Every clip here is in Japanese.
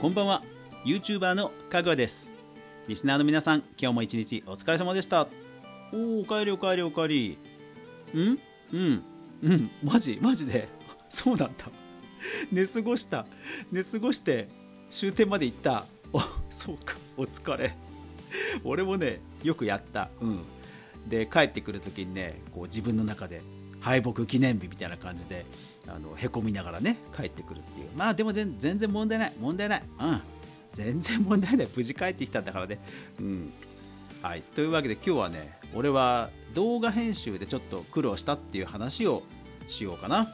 こんばんは。YouTuber のかぐわです。リスナーの皆さん今日も一日お疲れ様でした。おおおかえりおかえりおかえり。ん？うん。うん。マジ？マジで？そうなんだ。寝過ごした。寝過ごして終点まで行った。おそうか。お疲れ。俺もねよくやった。うん。で帰ってくる時にねこう自分の中で敗北記念日みたいな感じであのへこみながらね帰ってくるっていう。まあでも全然問題ない。問題ない。うん。全然問題ない。無事帰ってきたんだからね。うん。はい。というわけで今日はね俺は動画編集でちょっと苦労したっていう話をしようかな。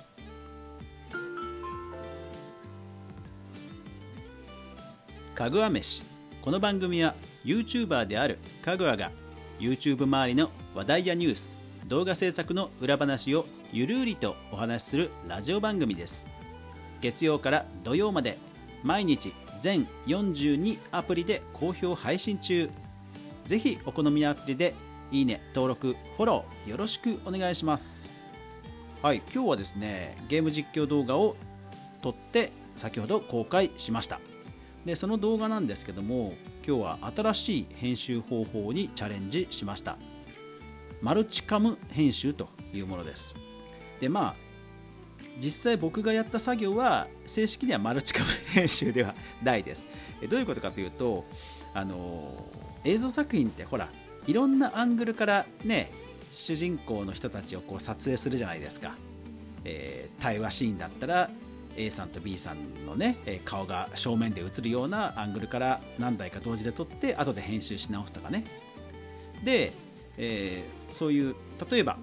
かぐわ飯。この番組は YouTuber であるかぐわが YouTube 周りの話題やニュース動画制作の裏話をゆるりとお話しするラジオ番組です。月曜から土曜まで毎日全42アプリで好評配信中。ぜひお好みアプリでいいね登録フォローよろしくお願いします。はい今日はですねゲーム実況動画を撮って先ほど公開しました。でその動画なんですけども今日は新しい編集方法にチャレンジしました。マルチカム編集というものです。でまあ実際僕がやった作業は正式にはマルチカム編集では ないです。どういうことかというとあの映像作品ってほらいろんなアングルからね主人公の人たちをこう撮影するじゃないですか、えー、対話シーンだったら A さんと B さんのね顔が正面で映るようなアングルから何台か同時で撮って後で編集し直すとかね。で、えー、そういう例えば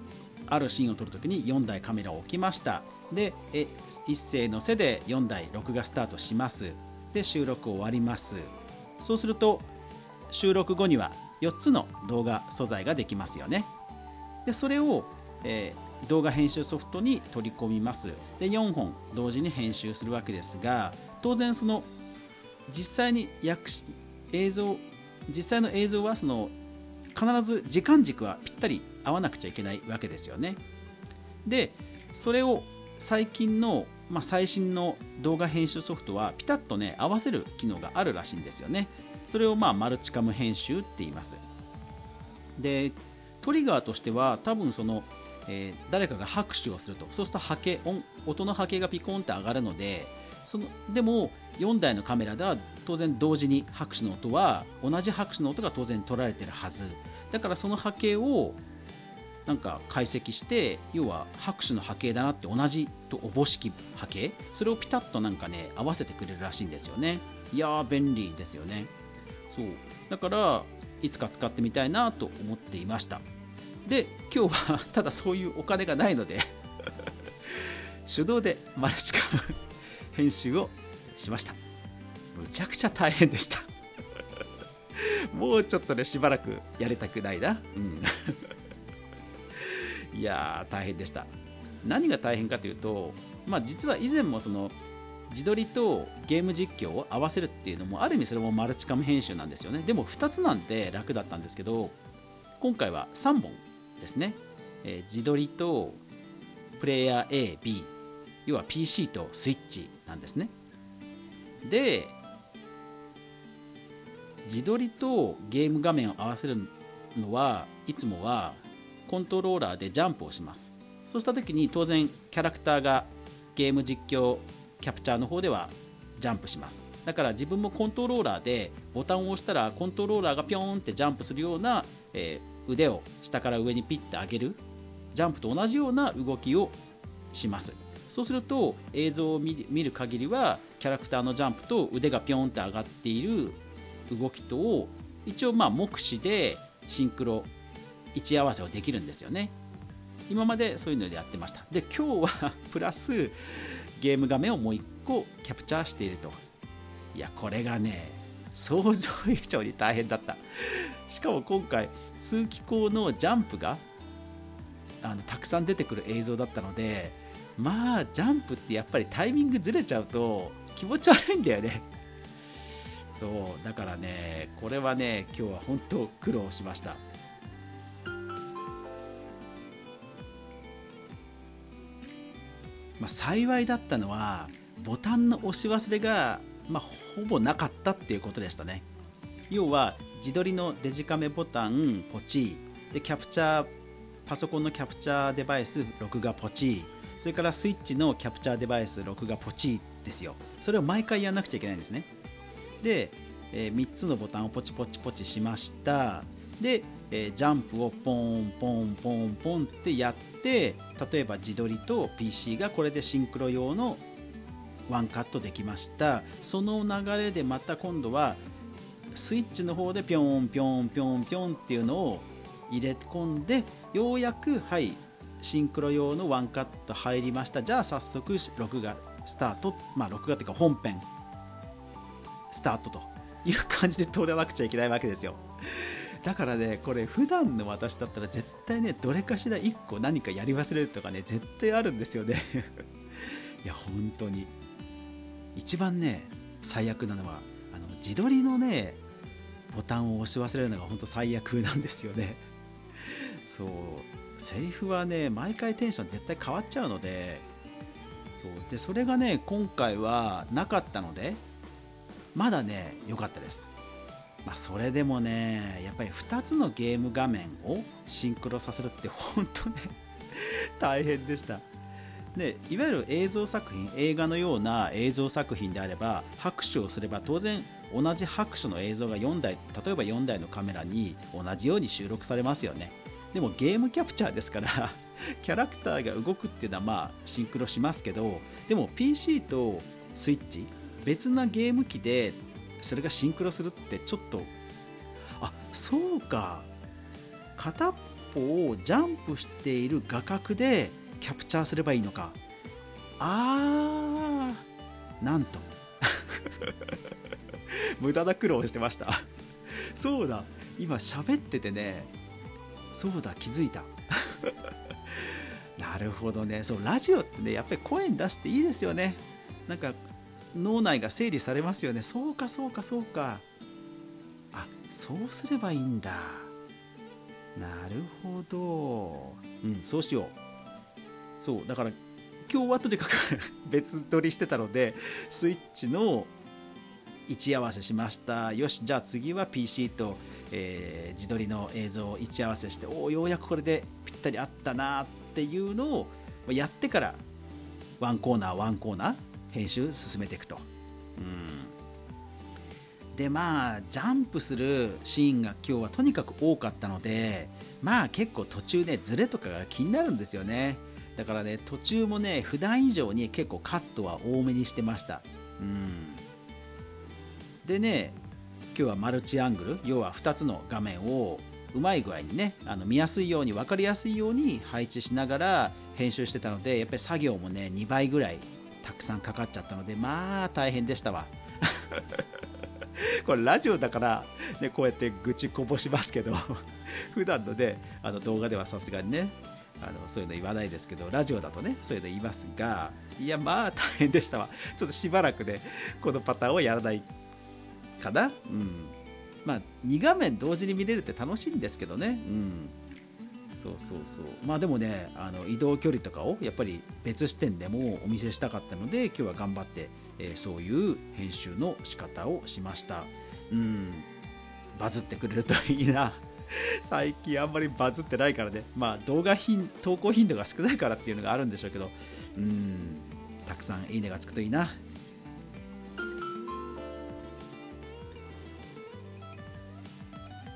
あるシーンを撮るときに4台カメラを置きました。でえ一斉の背で4台録画スタートします。で収録終わります。そうすると収録後には4つの動画素材ができますよね。でそれを、えー、動画編集ソフトに取り込みます。で4本同時に編集するわけですが当然その実際に訳し映像実際の映像はその必ず時間軸はぴったり合わなくちゃいけないわけですよね。でそれを最近の、まあ、最新の動画編集ソフトはピタッとね合わせる機能があるらしいんですよね。それをまあマルチカム編集って言います。でトリガーとしては多分その、えー、誰かが拍手をすると。そうすると波形音音の波形がピコンって上がるのでそのでも4台のカメラでは当然同時に拍手の音は同じ拍手の音が当然取られてるはず。だからその波形をなんか解析して要は拍手の波形だなって同じとおぼしき波形それをピタッとなんかね合わせてくれるらしいんですよね。いやー便利ですよね。そう。だからいつか使ってみたいなと思っていました。で今日は ただそういうお金がないので 手動でマルチカ編集をしました。むちゃくちゃ大変でした。もうちょっとねしばらくやりたくないな。うん。いや大変でした。何が大変かというとまあ実は以前もその自撮りとゲーム実況を合わせるっていうのもある意味それもマルチカム編集なんですよね。でも2つなんて楽だったんですけど今回は3本ですね、えー、自撮りとプレイヤー AB 要は PC とスイッチなんですね。で自撮りとゲーム画面を合わせるのはいつもはコントローラーでジャンプをします。そうした時に当然キャラクターがゲーム実況キャプチャーの方ではジャンプします。だから自分もコントローラーでボタンを押したらコントローラーがピョーンってジャンプするような、えー、腕を下から上にピッて上げるジャンプと同じような動きをします。そうすると映像を見る限りはキャラクターのジャンプと腕がピョンって上がっている動きとを一応まあ目視でシンクロ位置合わせをできるんですよね。今までそういうのでやってました。で今日は プラスゲーム画面をもう1個キャプチャーしていると。いやこれがね想像以上に大変だった。しかも今回通気口のジャンプがあのたくさん出てくる映像だったのでまあジャンプってやっぱりタイミングずれちゃうと気持ち悪いんだよね。そうだからねこれはね今日は本当苦労しました。まあ、幸いだったのはボタンの押し忘れが、まあ、ほぼなかったっていうことでしたね。要は自撮りのデジカメボタンポチでキャプチャーパソコンのキャプチャーデバイス録画ポチそれからスイッチのキャプチャーデバイス録画ポチですよ。それを毎回やらなくちゃいけないんですね。で、えー、3つのボタンをポチポチポチしました。で、えー、ジャンプをポンポンポンポンってやって例えば自撮りと PC がこれでシンクロ用のワンカットできました。その流れでまた今度はスイッチの方でピョンピョンピョンピョンっていうのを入れ込んでようやくはいシンクロ用のワンカット入りました。じゃあ早速録画スタートまあ録画っていうか本編スタートという感じで通らなくちゃいけないわけですよ。だからねこれ普段の私だったら絶対ねどれかしら1個何かやり忘れるとかね絶対あるんですよね。いや本当に。一番ね最悪なのはあの自撮りのねボタンを押し忘れるのが本当最悪なんですよね。そうセリフはね毎回テンション絶対変わっちゃうので。そうでそれがね今回はなかったのでまだね良かったです。まあ、それでもねやっぱり2つのゲーム画面をシンクロさせるって本当ね 大変でした。でいわゆる映像作品映画のような映像作品であれば拍手をすれば当然同じ拍手の映像が4台例えば4台のカメラに同じように収録されますよね。でもゲームキャプチャーですから キャラクターが動くっていうのはまあシンクロしますけどでも PC とスイッチ別なゲーム機でそれがシンクロするってちょっとあそうか。片方をジャンプしている画角でキャプチャーすればいいのか。あーなんと。無駄な苦労してました。そうだ。今喋っててね。そうだ気づいた。なるほどね。そうラジオってねやっぱり声に出していいですよね。なんか脳内が整理されますよね。そうかそうかそうか。あそうすればいいんだ。なるほど。うんそうしよう。そうだから今日はとにかく 別撮りしてたのでスイッチの位置合わせしました。よしじゃあ次は PC と、えー、自撮りの映像を位置合わせしておおようやくこれでぴったり合ったなっていうのをやってからワンコーナーワンコーナー編集進めていくと。うんでまあジャンプするシーンが今日はとにかく多かったのでまあ結構途中ねズレとかが気になるんですよね。だからね途中もね普段以上に結構カットは多めにしてました。うん。でね今日はマルチアングル要は2つの画面をうまい具合にねあの見やすいように分かりやすいように配置しながら編集してたのでやっぱり作業もね2倍ぐらいたくさんかかっちゃったのでまあ大変でしたわ。これラジオだから、ね、こうやって愚痴こぼしますけど普段のねあの動画ではさすがにねあのそういうの言わないですけどラジオだとねそういうの言いますがいやまあ大変でしたわ。ちょっとしばらくねこのパターンをやらないかな。うん。まあ2画面同時に見れるって楽しいんですけどね。うん。そうそうそう。まあでもねあの移動距離とかをやっぱり別視点でもお見せしたかったので今日は頑張って、えー、そういう編集の仕方をしました。うん。バズってくれるといいな。最近あんまりバズってないからね。まあ動画品投稿頻度が少ないからっていうのがあるんでしょうけど。うん。たくさんいいねがつくといいな。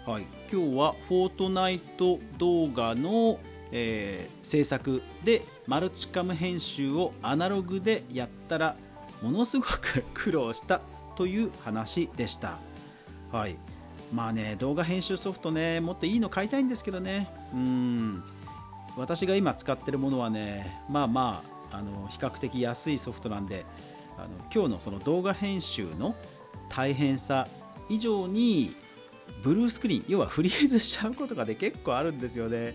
はい、今日はフォートナイト動画の、えー、制作でマルチカム編集をアナログでやったらものすごく苦労したという話でした。はい、まあね動画編集ソフトねもっといいの買いたいんですけどね。うん。私が今使ってるものはねまあまああの比較的安いソフトなんであの今日のその動画編集の大変さ以上にブルースクリーン要はフリーズしちゃうことがね結構あるんですよね。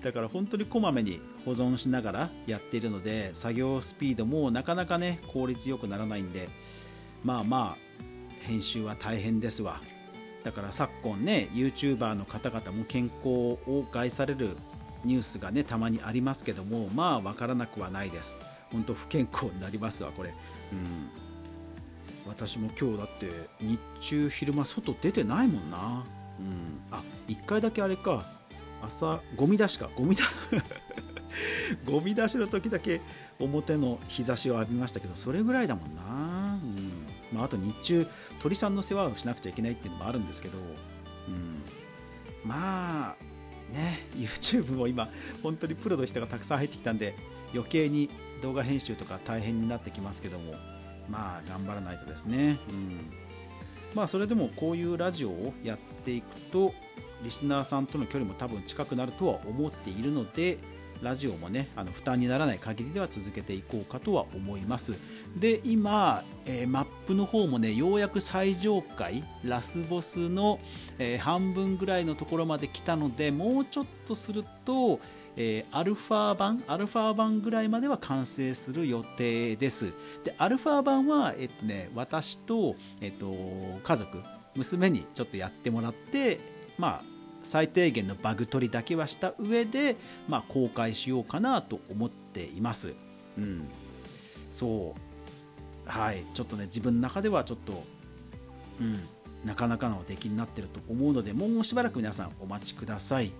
だから本当にこまめに保存しながらやっているので作業スピードもなかなかね効率よくならないんでまあまあ編集は大変ですわ。だから昨今ね YouTuber の方々も健康を害されるニュースがねたまにありますけどもまあ分からなくはないです。本当不健康になりますわこれ。うん。私も今日だって日中昼間外出てないもんな。うん。あ一1回だけあれか。朝ゴミ出しか。ゴミ出 ゴミ出しの時だけ表の日差しを浴びましたけどそれぐらいだもんな、うん。まあ、あと日中鳥さんの世話をしなくちゃいけないっていうのもあるんですけど、うん、まあね YouTube も今本当にプロの人がたくさん入ってきたんで余計に動画編集とか大変になってきますけどもまあ頑張らないとですね、うん、まあそれでもこういうラジオをやっていくとリスナーさんとの距離も多分近くなるとは思っているのでラジオもねあの負担にならない限りでは続けていこうかとは思います。で今、えー、マップの方もねようやく最上階ラスボスの、えー、半分ぐらいのところまで来たのでもうちょっとするとえー、アルファ版アルファ版ぐらいまでは完成する予定です。でアルファ版は、えっとね、私と、えっと、家族娘にちょっとやってもらってまあ最低限のバグ取りだけはした上で、まあ、公開しようかなと思っています。うん、そう。はい。ちょっとね自分の中ではちょっと、うん、なかなかの出来になってると思うのでもうしばらく皆さんお待ちください。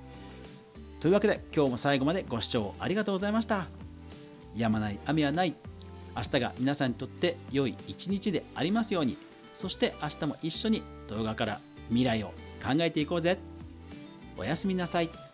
というわけで今日も最後までご視聴ありがとうございました。止まない雨はない明日が皆さんにとって良い一日でありますようにそして明日も一緒に動画から未来を考えていこうぜおやすみなさい。